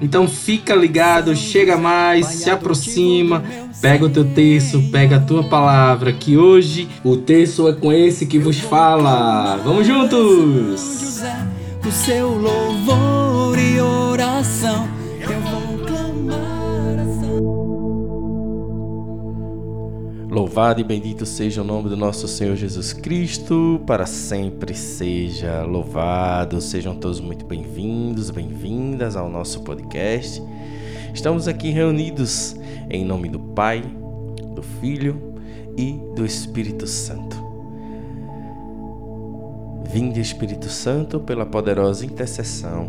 Então fica ligado, chega mais, se aproxima, pega o teu texto, pega a tua palavra, que hoje o texto é com esse que vos fala. Vamos juntos! O seu louvor e oração. Louvado e bendito seja o nome do nosso Senhor Jesus Cristo, para sempre seja louvado. Sejam todos muito bem-vindos, bem-vindas ao nosso podcast. Estamos aqui reunidos em nome do Pai, do Filho e do Espírito Santo. Vinde, Espírito Santo, pela poderosa intercessão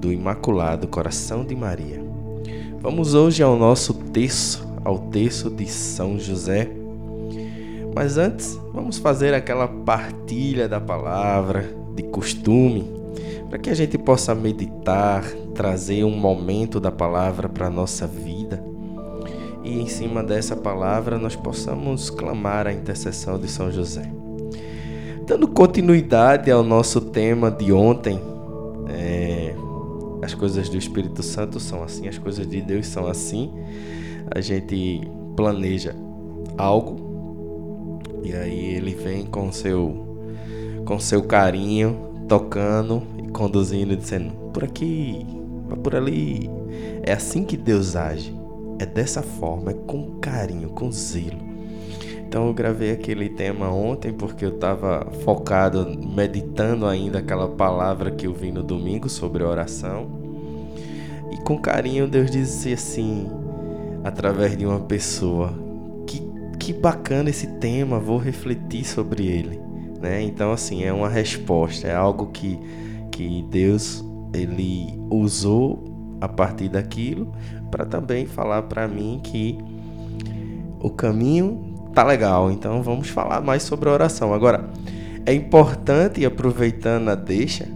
do Imaculado Coração de Maria. Vamos hoje ao nosso texto, ao texto de São José. Mas antes, vamos fazer aquela partilha da palavra de costume, para que a gente possa meditar, trazer um momento da palavra para a nossa vida. E em cima dessa palavra nós possamos clamar a intercessão de São José. Dando continuidade ao nosso tema de ontem, é, as coisas do Espírito Santo são assim, as coisas de Deus são assim. A gente planeja algo e aí ele vem com seu com seu carinho, tocando e conduzindo, dizendo por aqui, vai por ali. É assim que Deus age. É dessa forma, é com carinho, com zelo. Então eu gravei aquele tema ontem porque eu estava focado, meditando ainda aquela palavra que eu vi no domingo sobre oração. E com carinho Deus disse assim, através de uma pessoa, que, bacana esse tema, vou refletir sobre ele. Né? Então assim, é uma resposta, é algo que, que Deus ele usou a partir daquilo para também falar para mim que o caminho tá legal. Então vamos falar mais sobre a oração. Agora, é importante, aproveitando a deixa,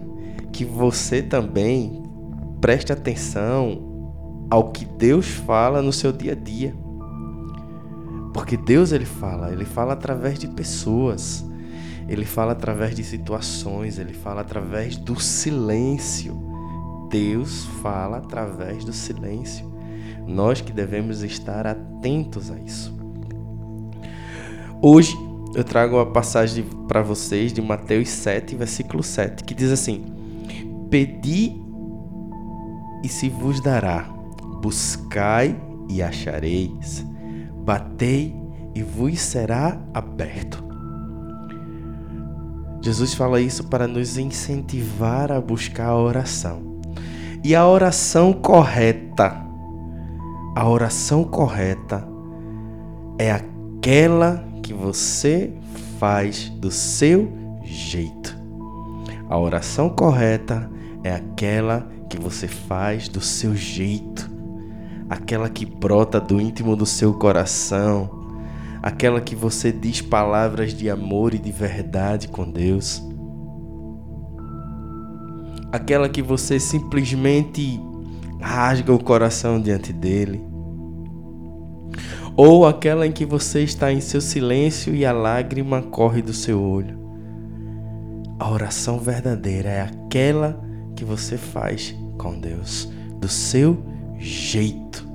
que você também preste atenção ao que Deus fala no seu dia a dia. Porque Deus ele fala, ele fala através de pessoas. Ele fala através de situações, ele fala através do silêncio. Deus fala através do silêncio. Nós que devemos estar atentos a isso. Hoje eu trago a passagem para vocês de Mateus 7, versículo 7, que diz assim: Pedi e se vos dará, buscai e achareis, batei e vos será aberto. Jesus fala isso para nos incentivar a buscar a oração. E a oração correta, a oração correta é aquela que você faz do seu jeito. A oração correta é aquela que você faz do seu jeito, aquela que brota do íntimo do seu coração, aquela que você diz palavras de amor e de verdade com Deus, aquela que você simplesmente rasga o coração diante dele, ou aquela em que você está em seu silêncio e a lágrima corre do seu olho. A oração verdadeira é aquela que você faz com Deus, do seu jeito.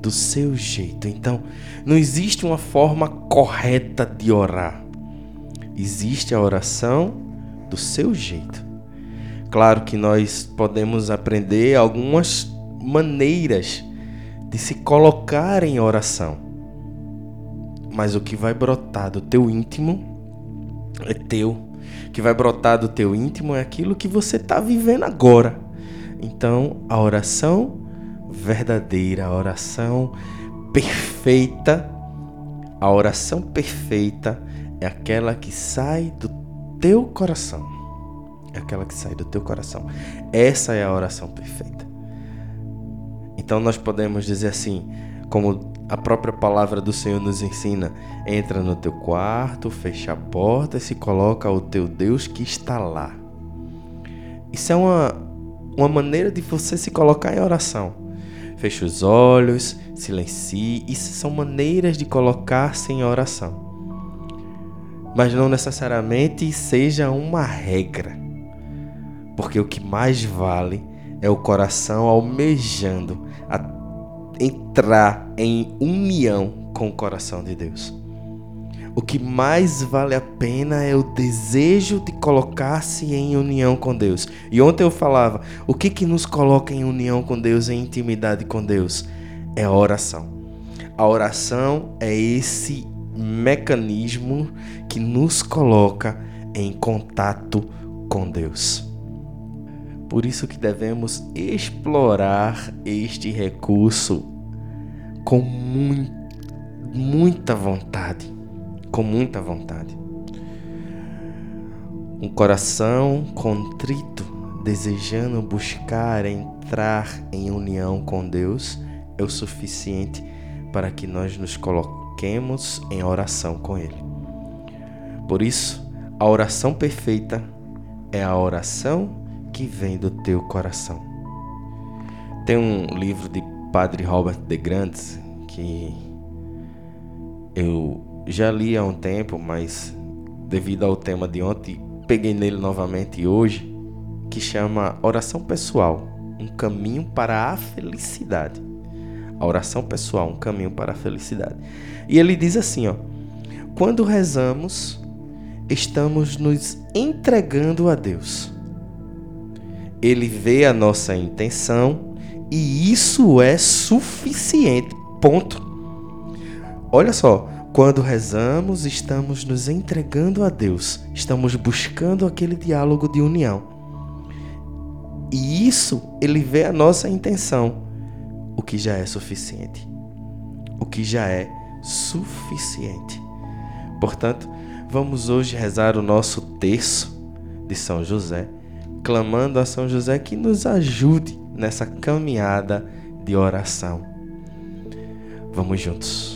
Do seu jeito. Então, não existe uma forma correta de orar. Existe a oração do seu jeito. Claro que nós podemos aprender algumas maneiras de se colocar em oração. Mas o que vai brotar do teu íntimo é teu. O que vai brotar do teu íntimo é aquilo que você está vivendo agora. Então, a oração verdadeira, a oração perfeita, a oração perfeita é aquela que sai do teu coração. É aquela que sai do teu coração. Essa é a oração perfeita. Então nós podemos dizer assim, como a própria palavra do Senhor nos ensina: entra no teu quarto, fecha a porta e se coloca ao teu Deus que está lá. Isso é uma, uma maneira de você se colocar em oração. Feche os olhos, silencie. Isso são maneiras de colocar-se em oração. Mas não necessariamente seja uma regra. Porque o que mais vale é o coração almejando entrar em união com o coração de Deus. O que mais vale a pena é o desejo de colocar-se em união com Deus. E ontem eu falava, o que que nos coloca em união com Deus, em intimidade com Deus? É a oração. A oração é esse mecanismo que nos coloca em contato com Deus. Por isso que devemos explorar este recurso com muita vontade, com muita vontade. Um coração contrito, desejando buscar entrar em união com Deus, é o suficiente para que nós nos coloquemos em oração com Ele. Por isso, a oração perfeita é a oração que vem do teu coração. Tem um livro de Padre Robert de Grandes que eu já li há um tempo, mas devido ao tema de ontem, peguei nele novamente hoje, que chama Oração Pessoal, um caminho para a felicidade. A oração pessoal, um caminho para a felicidade. E ele diz assim, ó: Quando rezamos, estamos nos entregando a Deus. Ele vê a nossa intenção e isso é suficiente. Ponto. Olha só, quando rezamos, estamos nos entregando a Deus, estamos buscando aquele diálogo de união. E isso ele vê a nossa intenção, o que já é suficiente. O que já é suficiente. Portanto, vamos hoje rezar o nosso terço de São José clamando a São José que nos ajude nessa caminhada de oração. Vamos juntos.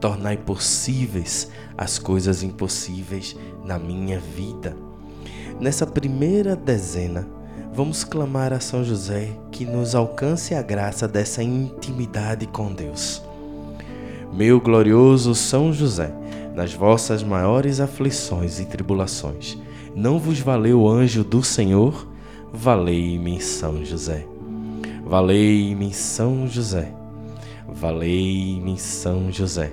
tornai possíveis as coisas impossíveis na minha vida. Nessa primeira dezena, vamos clamar a São José que nos alcance a graça dessa intimidade com Deus. Meu glorioso São José, nas vossas maiores aflições e tribulações, não vos valeu o anjo do Senhor? Valei-me, São José. Valei-me, São José. Valei-me, São José.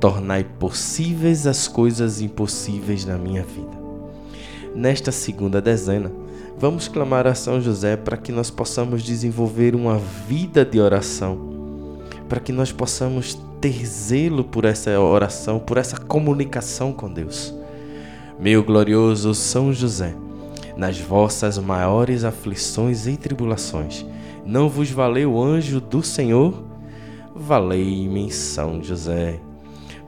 tornai possíveis as coisas impossíveis na minha vida. Nesta segunda dezena, vamos clamar a São José para que nós possamos desenvolver uma vida de oração, para que nós possamos ter zelo por essa oração, por essa comunicação com Deus. Meu glorioso São José, nas vossas maiores aflições e tribulações, não vos valeu o anjo do Senhor? Valei-me São José.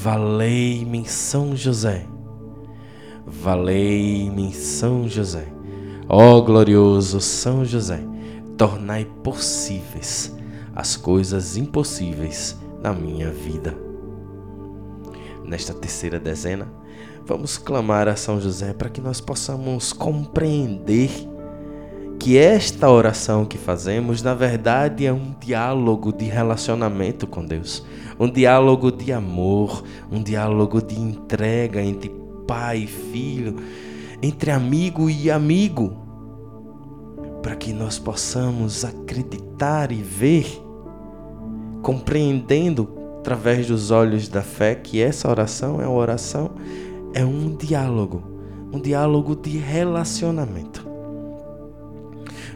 Valei-me São José. Valei-me São José. Ó glorioso São José, tornai possíveis as coisas impossíveis na minha vida. Nesta terceira dezena, vamos clamar a São José para que nós possamos compreender que esta oração que fazemos, na verdade, é um diálogo de relacionamento com Deus, um diálogo de amor, um diálogo de entrega entre pai e filho, entre amigo e amigo, para que nós possamos acreditar e ver, compreendendo através dos olhos da fé que essa oração é uma oração, é um diálogo, um diálogo de relacionamento.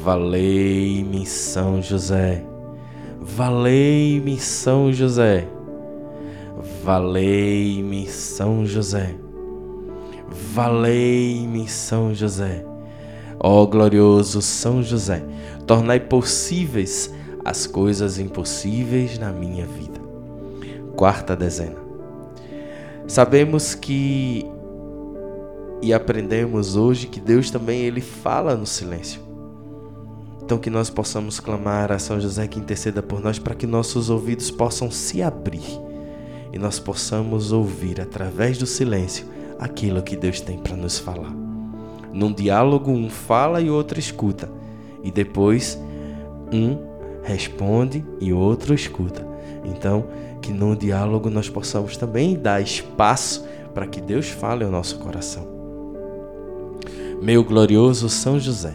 Valei-me, São José. Valei-me, São José. Valei-me, São José. Valei-me, São José. Ó glorioso São José, tornai possíveis as coisas impossíveis na minha vida. Quarta dezena. Sabemos que e aprendemos hoje que Deus também ele fala no silêncio. Então que nós possamos clamar a São José que interceda por nós para que nossos ouvidos possam se abrir e nós possamos ouvir através do silêncio aquilo que Deus tem para nos falar. Num diálogo, um fala e outro escuta, e depois um responde e outro escuta. Então, que num diálogo nós possamos também dar espaço para que Deus fale ao nosso coração. Meu glorioso São José,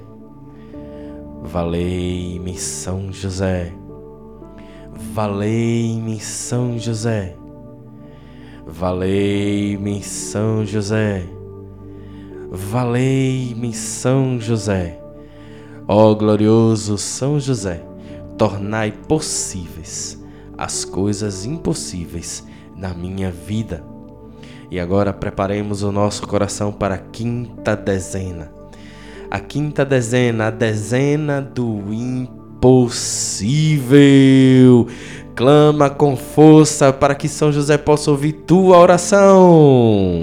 Valei-me, São José. Valei-me, São José. Valei-me, São José. Valei-me, São José. Ó glorioso São José, tornai possíveis as coisas impossíveis na minha vida. E agora preparemos o nosso coração para a quinta dezena. A quinta dezena, a dezena do impossível. Clama com força para que São José possa ouvir tua oração.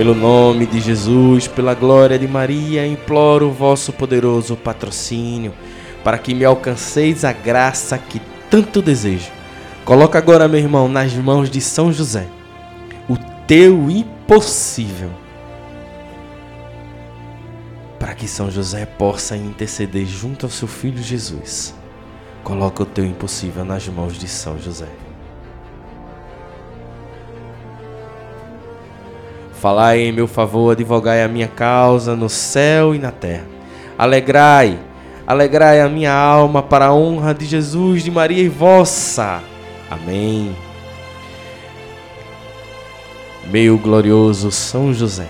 Pelo nome de Jesus, pela glória de Maria, imploro o vosso poderoso patrocínio para que me alcanceis a graça que tanto desejo. Coloca agora, meu irmão, nas mãos de São José o teu impossível. Para que São José possa interceder junto ao seu filho Jesus. Coloca o teu impossível nas mãos de São José. Falai em meu favor, advogai a minha causa no céu e na terra. Alegrai, alegrai a minha alma para a honra de Jesus, de Maria e vossa. Amém. Meu glorioso São José,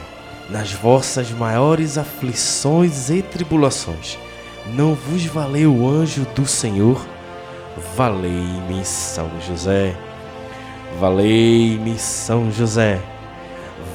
nas vossas maiores aflições e tribulações, não vos valeu o anjo do Senhor? Valei-me, São José. Valei-me, São José.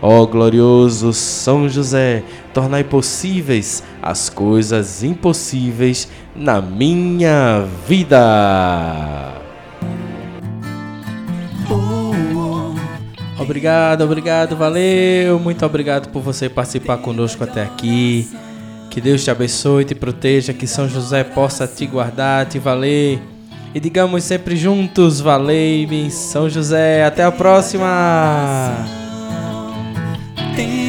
Ó glorioso São José, tornai possíveis as coisas impossíveis na minha vida. Obrigado, obrigado, valeu. Muito obrigado por você participar conosco até aqui. Que Deus te abençoe, te proteja, que São José possa te guardar, te valer. E digamos sempre juntos, valei-me, São José. Até a próxima!